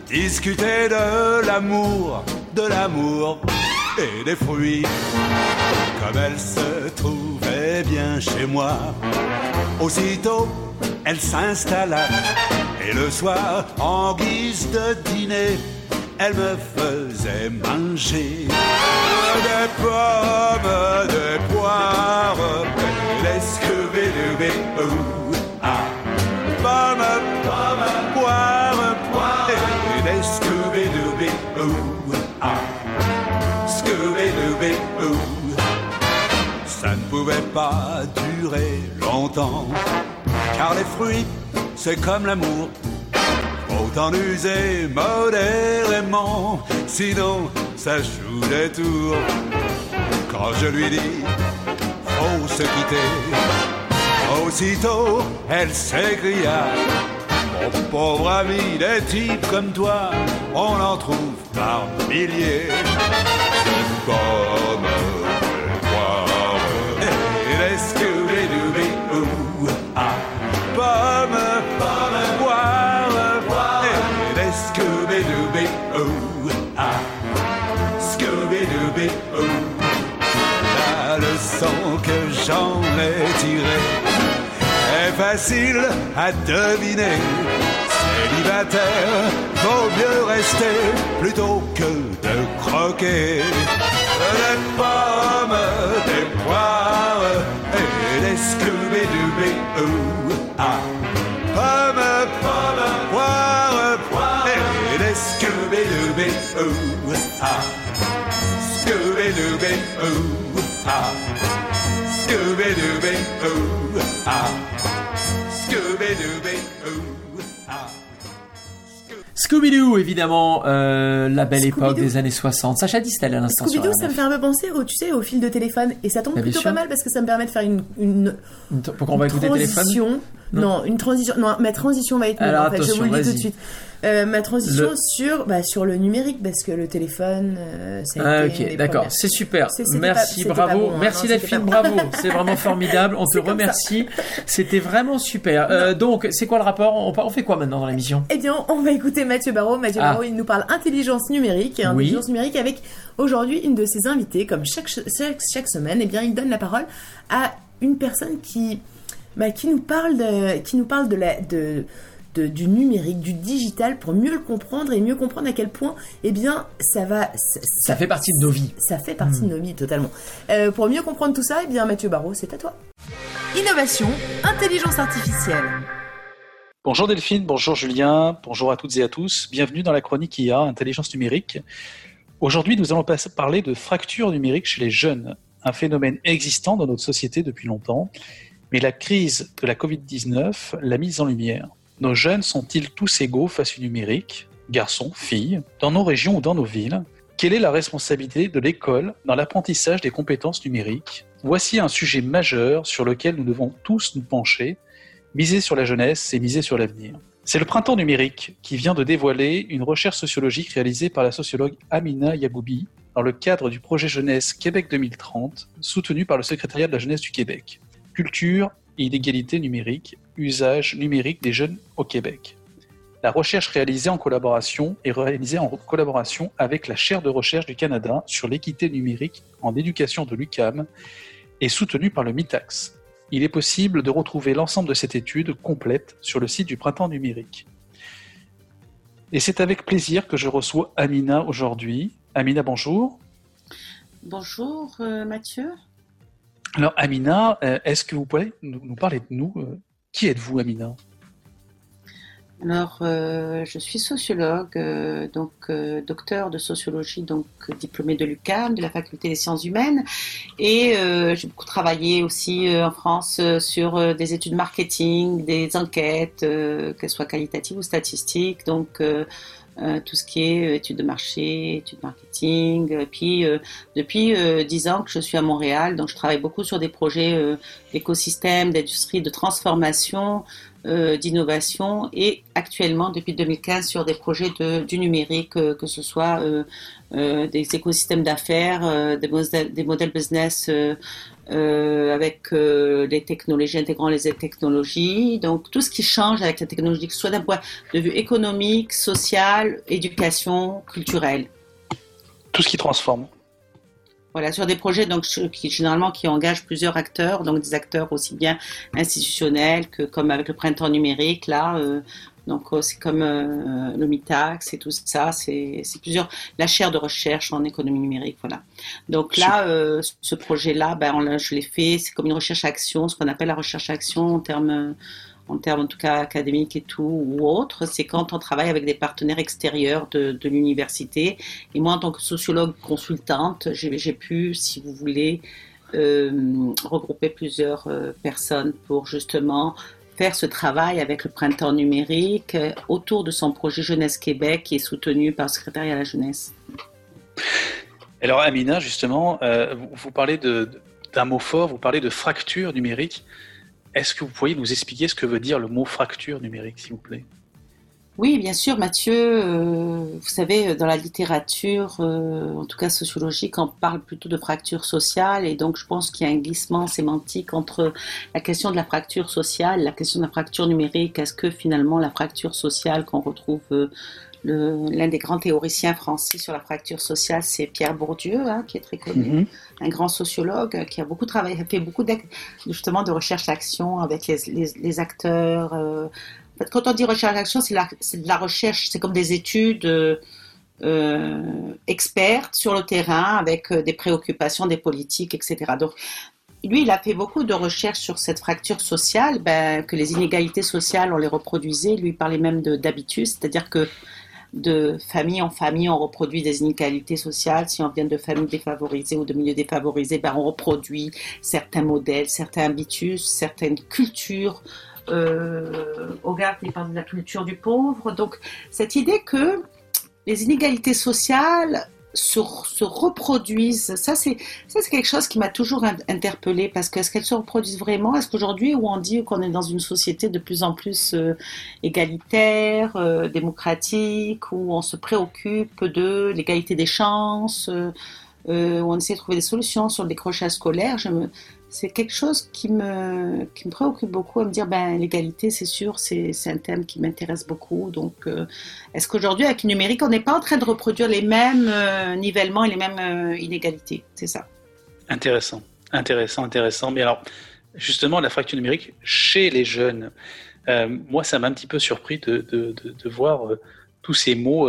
[SPEAKER 11] discuter de l'amour, de l'amour et des fruits. Comme elle se trouvait bien chez moi, aussitôt elle s'installa et le soir, en guise de dîner, elle me faisait manger des pommes, des poires, des Ça ne pouvait pas durer longtemps, car les fruits, c'est comme l'amour. Faut en user modérément, sinon ça joue des tours. Quand je lui dis, faut se quitter, aussitôt elle s'écria. Mon pauvre ami, des types comme toi, on en trouve par milliers. Des facile à deviner. Célibataire, vaut mieux rester plutôt que de croquer. Des pommes, des poires et des Scooby-Dooby, ooh, ah. Pommes, pommes, poires, poires et des Scooby-Dooby, ooh, ah. Scooby-Dooby, ooh, ah. Scooby-Dooby, ooh, ah.
[SPEAKER 2] Scooby-Doo, évidemment, euh, la belle époque des années 60. Sacha Distel à l'instant
[SPEAKER 3] Scooby-Doo, ça me fait un peu penser au, tu sais, au fil de téléphone. Et ça tombe
[SPEAKER 2] Bah,
[SPEAKER 3] plutôt pas mal parce que ça me permet de faire une,
[SPEAKER 2] va
[SPEAKER 3] transition.
[SPEAKER 2] Non.
[SPEAKER 3] Non. une transition. Non, ma transition va être
[SPEAKER 2] Alors,
[SPEAKER 3] en fait, je vous le dis tout de suite. Euh, ma transition
[SPEAKER 2] Le-
[SPEAKER 3] sur, bah, sur le numérique parce que le téléphone, euh, ça a
[SPEAKER 2] Ah,
[SPEAKER 3] été
[SPEAKER 2] ok, d'accord, c'est super. Merci,
[SPEAKER 3] pas-
[SPEAKER 2] bravo.
[SPEAKER 3] bon, hein,
[SPEAKER 2] Merci Delphine,
[SPEAKER 3] pas
[SPEAKER 2] bravo. C'est vraiment formidable. On [LAUGHS] te remercie. C'était vraiment super. Euh, donc, c'est quoi le rapport? On, on fait quoi maintenant dans l'émission?
[SPEAKER 3] Eh bien, on va écouter Mathieu Barraud. Mathieu
[SPEAKER 2] Ah.
[SPEAKER 3] Barraud, il nous parle intelligence numérique. Et
[SPEAKER 2] Oui.
[SPEAKER 3] intelligence numérique avec aujourd'hui une de ses invités, comme chaque, chaque, chaque semaine, eh bien, il donne la parole à une personne qui, bah, qui nous parle de, qui nous parle de la, de, de- du numérique, du digital, pour mieux le comprendre et mieux comprendre à quel point, eh bien, ça va, ça,
[SPEAKER 2] Ça fait partie de nos vies.
[SPEAKER 3] ça fait partie
[SPEAKER 2] Hmm.
[SPEAKER 3] de nos vies totalement. Euh, pour mieux comprendre tout ça, eh bien, Mathieu Barraud, c'est à toi. Innovation, intelligence artificielle.
[SPEAKER 12] Bonjour Delphine, bonjour Julien, bonjour à toutes et à tous. Bienvenue dans la chronique IA, intelligence numérique. Aujourd'hui, nous allons parler de fracture numérique chez les jeunes, un phénomène existant dans notre société depuis longtemps, mais la crise de la Covid-19 l'a mise en lumière. Nos jeunes sont-ils tous égaux face au numérique, garçons, filles, dans nos régions ou dans nos villes? Quelle est la responsabilité de l'école dans l'apprentissage des compétences numériques? Voici un sujet majeur sur lequel nous devons tous nous pencher. Miser sur la jeunesse, et miser sur l'avenir. C'est le printemps numérique qui vient de dévoiler une recherche sociologique réalisée par la sociologue Amina Yaboubi dans le cadre du projet jeunesse Québec 2030, soutenu par le secrétariat de la jeunesse du Québec. Culture et inégalité numérique, usage numérique des jeunes au Québec. La recherche réalisée en collaboration est réalisée en collaboration avec la chaire de recherche du Canada sur l'équité numérique en éducation de l'UCAM et soutenue par le MITAX. Il est possible de retrouver l'ensemble de cette étude complète sur le site du Printemps numérique. Et c'est avec plaisir que je reçois Amina aujourd'hui. Amina, bonjour.
[SPEAKER 13] Bonjour euh, Mathieu.
[SPEAKER 12] Alors Amina, euh, est-ce que vous pouvez nous, parler de nous euh, Qui êtes-vous Amina?
[SPEAKER 13] Alors, euh, je suis sociologue, euh, donc euh, docteur de sociologie, donc euh, diplômé de l'UQAM, de la faculté des sciences humaines, et j'ai beaucoup travaillé aussi en France sur des études marketing, des enquêtes, qu'elles soient qualitatives ou statistiques, donc euh, euh, tout ce qui est euh, études de marché, études marketing. Et puis euh, depuis euh, dix ans que je suis à Montréal, donc je travaille beaucoup sur des projets euh, d'écosystèmes, d'industrie, de transformation, euh, d'innovation et actuellement depuis 2015 sur des projets de, du numérique, euh, que ce soit euh, euh, des écosystèmes d'affaires, euh, des, des modèles business euh, avec euh, les technologies, intégrant les technologies. Donc tout ce qui change avec la technologie, que ce soit d'un point de vue économique, social, éducation, culturel.
[SPEAKER 12] Tout ce qui transforme.
[SPEAKER 13] Voilà, sur des projets donc qui généralement qui engagent plusieurs acteurs, donc des acteurs aussi bien institutionnels que comme avec le printemps numérique là. euh, donc euh, c'est comme euh, le MITAX et tout ça, c'est plusieurs la chaire de recherche en économie numérique, voilà. Donc là, euh, ce projet-là, ben on je l'ai fait, c'est comme une recherche-action, ce qu'on appelle la recherche-action en termes en termes en tout cas académiques et tout, ou autre, c'est quand on travaille avec des partenaires extérieurs de, de l'université. Et moi, en tant que sociologue consultante, j'ai j'ai pu, si vous voulez, euh, regrouper plusieurs euh, personnes pour justement faire ce travail avec le printemps numérique euh, autour de son projet Jeunesse Québec qui est soutenu par le secrétariat à la jeunesse.
[SPEAKER 12] Alors Amina, justement, euh, vous, parlez d'un mot fort, vous parlez de fracture numérique. Est-ce que vous pourriez nous expliquer ce que veut dire le mot fracture numérique, s'il vous plaît?
[SPEAKER 13] Oui, bien sûr, Mathieu. euh, vous savez, dans la littérature, euh, en tout cas sociologique, on parle plutôt de fracture sociale, et donc je pense qu'il y a un glissement sémantique entre la question de la fracture sociale, la question de la fracture numérique. Est-ce que finalement la fracture sociale qu'on retrouve euh, L'un des grands théoriciens français sur la fracture sociale, c'est Pierre Bourdieu, hein, qui est très connu,
[SPEAKER 12] Mhm.
[SPEAKER 13] un grand sociologue euh, qui a beaucoup travaillé, fait beaucoup justement de recherche-action avec les, les- les acteurs. euh. Quand on dit recherche-action, c'est de la recherche, c'est comme des études euh, euh, expertes sur le terrain avec euh, des préoccupations, des politiques, etc. Donc, lui, il a fait beaucoup de recherches sur cette fracture sociale, ben, que les inégalités sociales, on les reproduisait. Lui, il parlait même d'habitus, c'est-à-dire que de famille en famille, on reproduit des inégalités sociales. Si on vient de familles défavorisées ou de milieux défavorisés, ben, on reproduit certains modèles, certains habitus, certaines cultures euh, au regard des- de la culture du pauvre. Donc, cette idée que les inégalités sociales se, se reproduisent, ça c'est quelque chose qui m'a toujours in- interpellée parce que est-ce qu'elles se reproduisent vraiment? Est-ce qu'aujourd'hui où on dit qu'on est dans une société de plus en plus euh, égalitaire, euh, démocratique, où on se préoccupe de l'égalité des chances, euh, où on essaie de trouver des solutions sur le décrochage scolaire, c'est quelque chose qui me, qui me préoccupe beaucoup à me dire ben l'égalité c'est sûr c'est un thème qui m'intéresse beaucoup. Donc euh, est-ce qu'aujourd'hui avec le numérique on n'est pas en train de reproduire les mêmes euh, nivellements et les mêmes euh, inégalités? C'est ça.
[SPEAKER 12] Intéressant, intéressant, intéressant. Mais alors, justement, la fracture numérique chez les jeunes, moi, ça m'a un petit peu surpris de, de- de- voir tous ces mots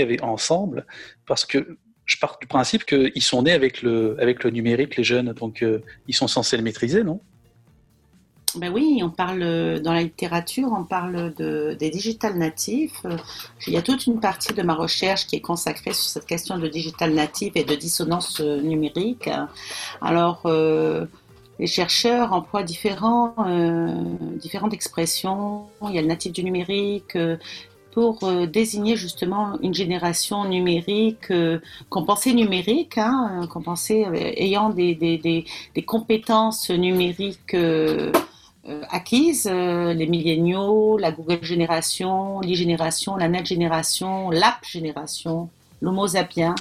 [SPEAKER 12] avec- ensemble, parce que je pars du principe qu'ils sont nés avec le, numérique, les jeunes, donc euh, ils sont censés le maîtriser, non?
[SPEAKER 13] Ben oui, on parle euh, dans la littérature, on parle de, des digital natifs. Euh, Il y a toute une partie de ma recherche qui est consacrée sur cette question de digital natif et de dissonance numérique. Alors, les chercheurs emploient différents, différentes expressions. Il y a le natif du numérique, pour euh, désigner justement une génération numérique, euh, qu'on pensait numérique, hein, qu'on pensait euh, ayant des, compétences numériques euh, acquises, les milléniaux, la Google génération, l'e-génération, la net génération, l'app génération, l'homo sapiens,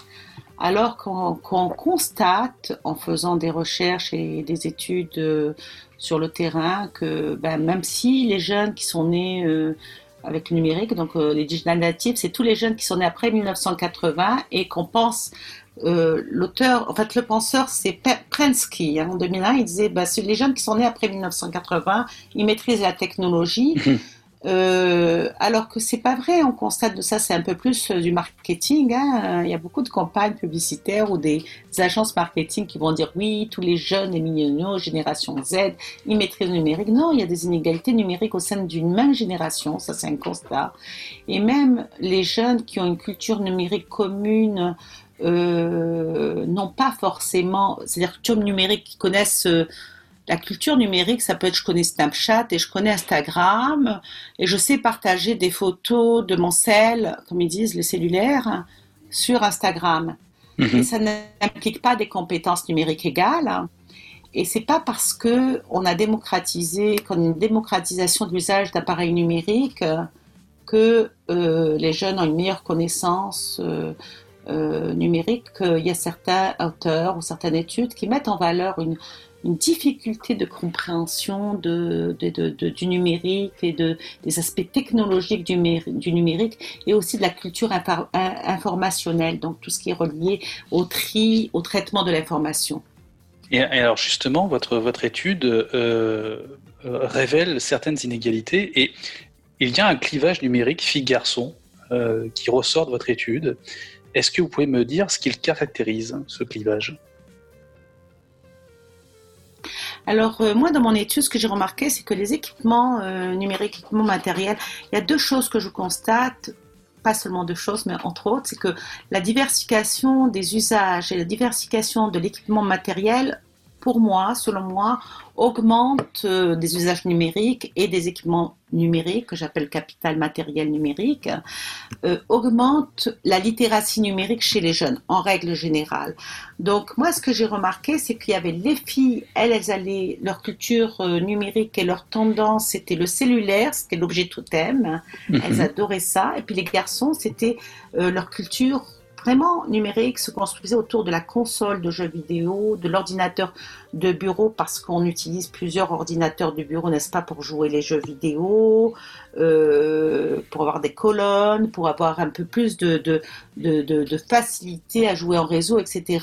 [SPEAKER 13] alors qu'on constate en faisant des recherches et des études sur le terrain que ben, même si les jeunes qui sont nés avec le numérique, donc euh, les digital natives, c'est tous les jeunes qui sont nés après 1980 et qu'on pense euh, l'auteur, en fait, le penseur, c'est Prensky. hein. en 2001, il disait, bah, les jeunes qui sont nés après 1980, ils maîtrisent la technologie. [LAUGHS] Euh, alors que c'est pas vrai, on constate de ça, c'est un peu plus euh, du marketing. hein. Il y a beaucoup de campagnes publicitaires ou des agences marketing qui vont dire oui, tous les jeunes et milléniaux, génération Z, ils maîtrisent le numérique. Non, il y a des inégalités numériques au sein d'une même génération, ça c'est un constat. Et même les jeunes qui ont une culture numérique commune euh, n'ont pas forcément, c'est-à-dire culture numérique qui connaissent euh, la culture numérique, ça peut être je connais Snapchat et je connais Instagram et je sais partager des photos de mon cell, comme ils disent, le cellulaire, sur Instagram. Et ça n'implique pas des compétences numériques égales. Et c'est pas parce que on a démocratisé, qu'on a une démocratisation de l'usage d'appareils numériques que euh, les jeunes ont une meilleure connaissance euh, euh, numérique qu'il y a certains auteurs ou certaines études qui mettent en valeur une, une difficulté de compréhension du numérique et de, des aspects technologiques du, méri- du numérique et aussi de la culture infor- in- informationnelle, donc tout ce qui est relié au tri, au traitement de l'information.
[SPEAKER 12] Et, alors justement, votre, votre étude euh, euh, révèle certaines inégalités et il y a un clivage numérique filles-garçons euh, qui ressort de votre étude. Est-ce que vous pouvez me dire ce qu'il caractérise, ce clivage?
[SPEAKER 13] Alors euh, moi, dans mon étude, ce que j'ai remarqué, c'est que les équipements euh, numériques, équipements matériels, il y a deux choses que je constate, pas seulement deux choses, mais entre autres, c'est que la diversification des usages et la diversification de l'équipement matériel, pour moi, selon moi, augmente euh, des usages numériques et des équipements numériques, que j'appelle capital matériel numérique, euh, augmente la littératie numérique chez les jeunes, en règle générale. Donc moi, ce que j'ai remarqué, c'est qu'il y avait les filles, elles, elles allaient, leur culture euh, numérique et leur tendance, c'était le cellulaire, c'était l'objet totem,
[SPEAKER 14] Mhm.
[SPEAKER 13] elles adoraient ça. Et puis les garçons, c'était leur culture vraiment numérique, se construisait autour de la console de jeux vidéo, de l'ordinateur de bureau, parce qu'on utilise plusieurs ordinateurs de bureau, n'est-ce pas, pour jouer les jeux vidéo, euh, pour avoir des colonnes, pour avoir un peu plus de, de, facilité à jouer en réseau, etc.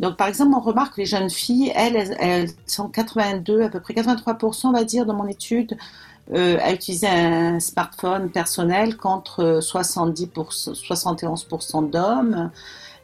[SPEAKER 13] Donc, par exemple, on remarque que les jeunes filles, elles, elles sont 82, à peu près 83%, on va dire, dans mon étude, euh, à utiliser un smartphone personnel contre 70%, 71% d'hommes.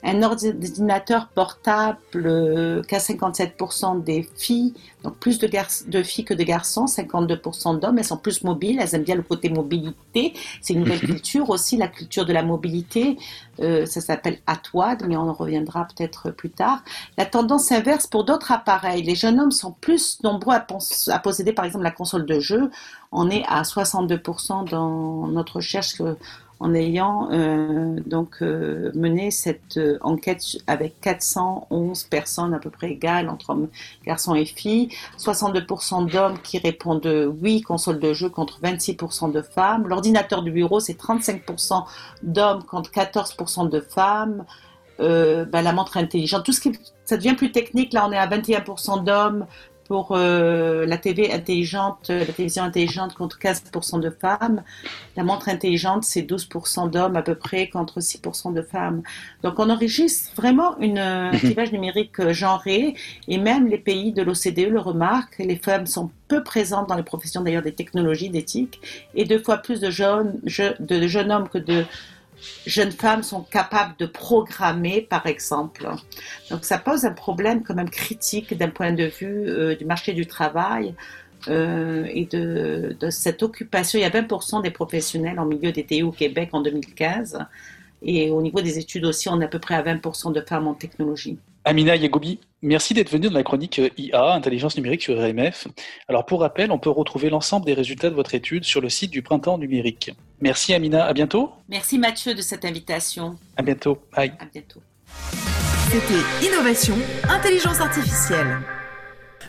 [SPEAKER 13] Un ordinateur portable euh, qu'à 57% des filles, donc plus de, gar- de filles que de garçons, 52% d'hommes, elles sont plus mobiles, elles aiment bien le côté mobilité. C'est une nouvelle culture aussi, la culture de la mobilité. Euh, ça s'appelle Atwad, mais on en reviendra peut-être plus tard. La tendance inverse pour d'autres appareils. Les jeunes hommes sont plus nombreux à posséder par exemple la console de jeu. On est à 62% dans notre recherche en ayant euh, donc euh, mené cette euh, enquête avec 411 personnes à peu près égales entre hommes, garçons et filles, 62% d'hommes qui répondent oui console de jeu contre 26% de femmes. L'ordinateur du bureau c'est 35% d'hommes contre 14% de femmes. Ben, la montre intelligente, tout ce qui ça devient plus technique. Là, on est à 21% d'hommes pour euh, la TV intelligente, la télévision intelligente contre 15% de femmes. La montre intelligente, c'est 12% d'hommes à peu près contre 6% de femmes. Donc on enregistre vraiment une, [LAUGHS] un clivage numérique euh, genré et même les pays de l'OCDE le remarquent. Les femmes sont peu présentes dans les professions d'ailleurs des technologies, d'éthique et deux fois plus de jeunes, je- de jeunes hommes que de jeunes femmes sont capables de programmer, par exemple. Donc ça pose un problème quand même critique d'un point de vue euh, du marché du travail euh, et de, cette occupation. Il y a 20% des professionnels en milieu des TI au Québec en 2015. Et au niveau des études aussi, on est à peu près à 20% de femmes en technologie.
[SPEAKER 12] Amina Yagoubi, Merci d'être venu dans la chronique IA, Intelligence numérique sur RMF. Alors pour rappel, on peut retrouver l'ensemble des résultats de votre étude sur le site du Printemps numérique. Merci Amina, à bientôt.
[SPEAKER 13] Merci Mathieu de cette invitation.
[SPEAKER 12] À bientôt. Bye.
[SPEAKER 13] À bientôt.
[SPEAKER 15] C'était Innovation, Intelligence Artificielle.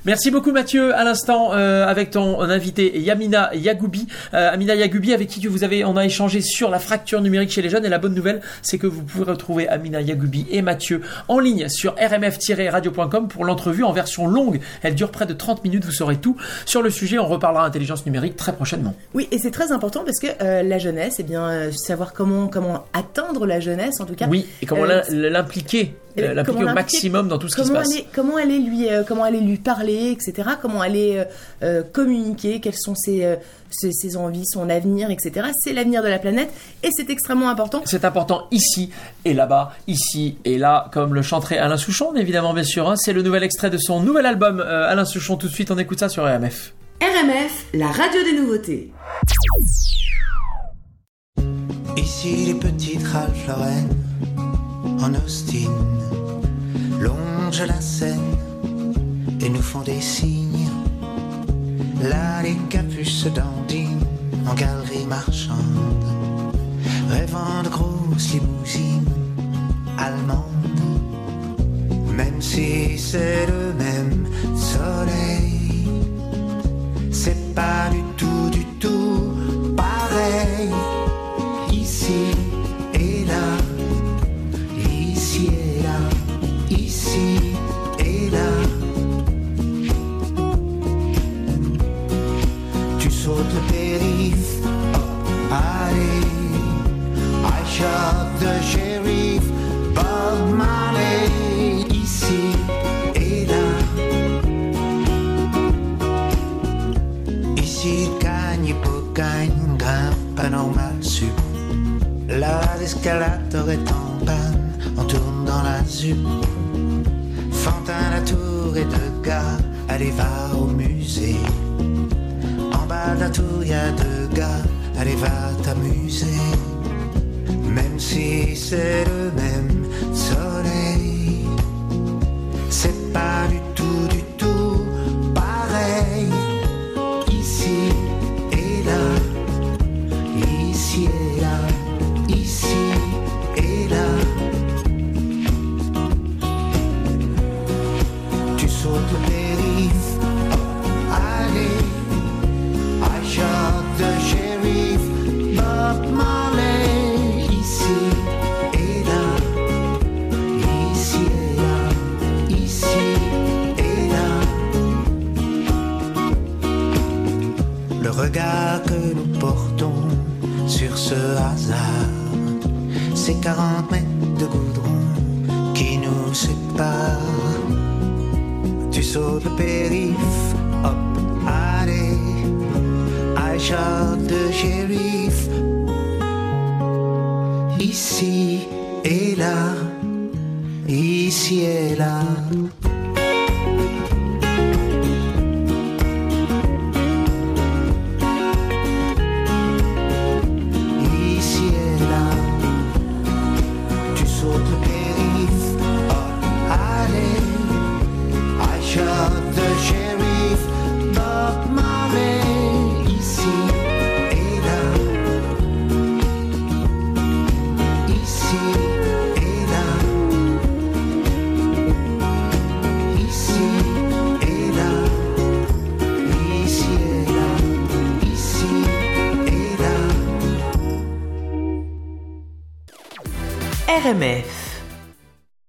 [SPEAKER 2] Merci beaucoup Mathieu. À l'instant, euh, avec ton invité Yamina Yagoubi, euh, Amina Yagoubi, avec qui vous avez, on a échangé sur la fracture numérique chez les jeunes. Et la bonne nouvelle, c'est que vous pouvez retrouver Amina Yagoubi et Mathieu en ligne sur rmf-radio.com pour l'entrevue en version longue. Elle dure près de 30 minutes. Vous saurez tout sur le sujet. On reparlera intelligence numérique très prochainement.
[SPEAKER 3] Oui, et c'est très important parce que euh, la jeunesse, eh bien, savoir comment comment atteindre la jeunesse en tout cas.
[SPEAKER 2] Oui, et comment l'im- l'impliquer,
[SPEAKER 3] Eh
[SPEAKER 2] l'impliquer au maximum dans tout ce qui se passe.
[SPEAKER 3] aller, comment aller lui, comment aller lui parler, etc. Comment aller euh, euh, communiquer, quelles sont ses, euh, ses, ses envies, son avenir, etc. C'est l'avenir de la planète et c'est extrêmement important.
[SPEAKER 2] C'est important ici et là-bas, ici et là, comme le chanterait Alain Souchon, évidemment, bien sûr. hein. C'est le nouvel extrait de son nouvel album, euh, Alain Souchon. Tout de suite, on écoute ça sur RMF.
[SPEAKER 15] RMF, la radio des nouveautés.
[SPEAKER 16] Ici les petites Ralph Lauren en Austin longent la Seine et nous font des signes. Là les capuces dandinent en galerie marchande, rêvant de grosses limousines allemandes. Même si c'est le même soleil, c'est pas du tout, du tout pareil ici Périph, hop, allez, I shot the sheriff, Bob Marley, ici et là. Ici, gagne, grimpe pas normal sup. Là, l'escalator est en panne, on tourne dans la ZUP. Fantin, la tour et deux gars, allez, va au musée. En bas de la tour, y a deux gars, allez, va t'amuser. Même si c'est le même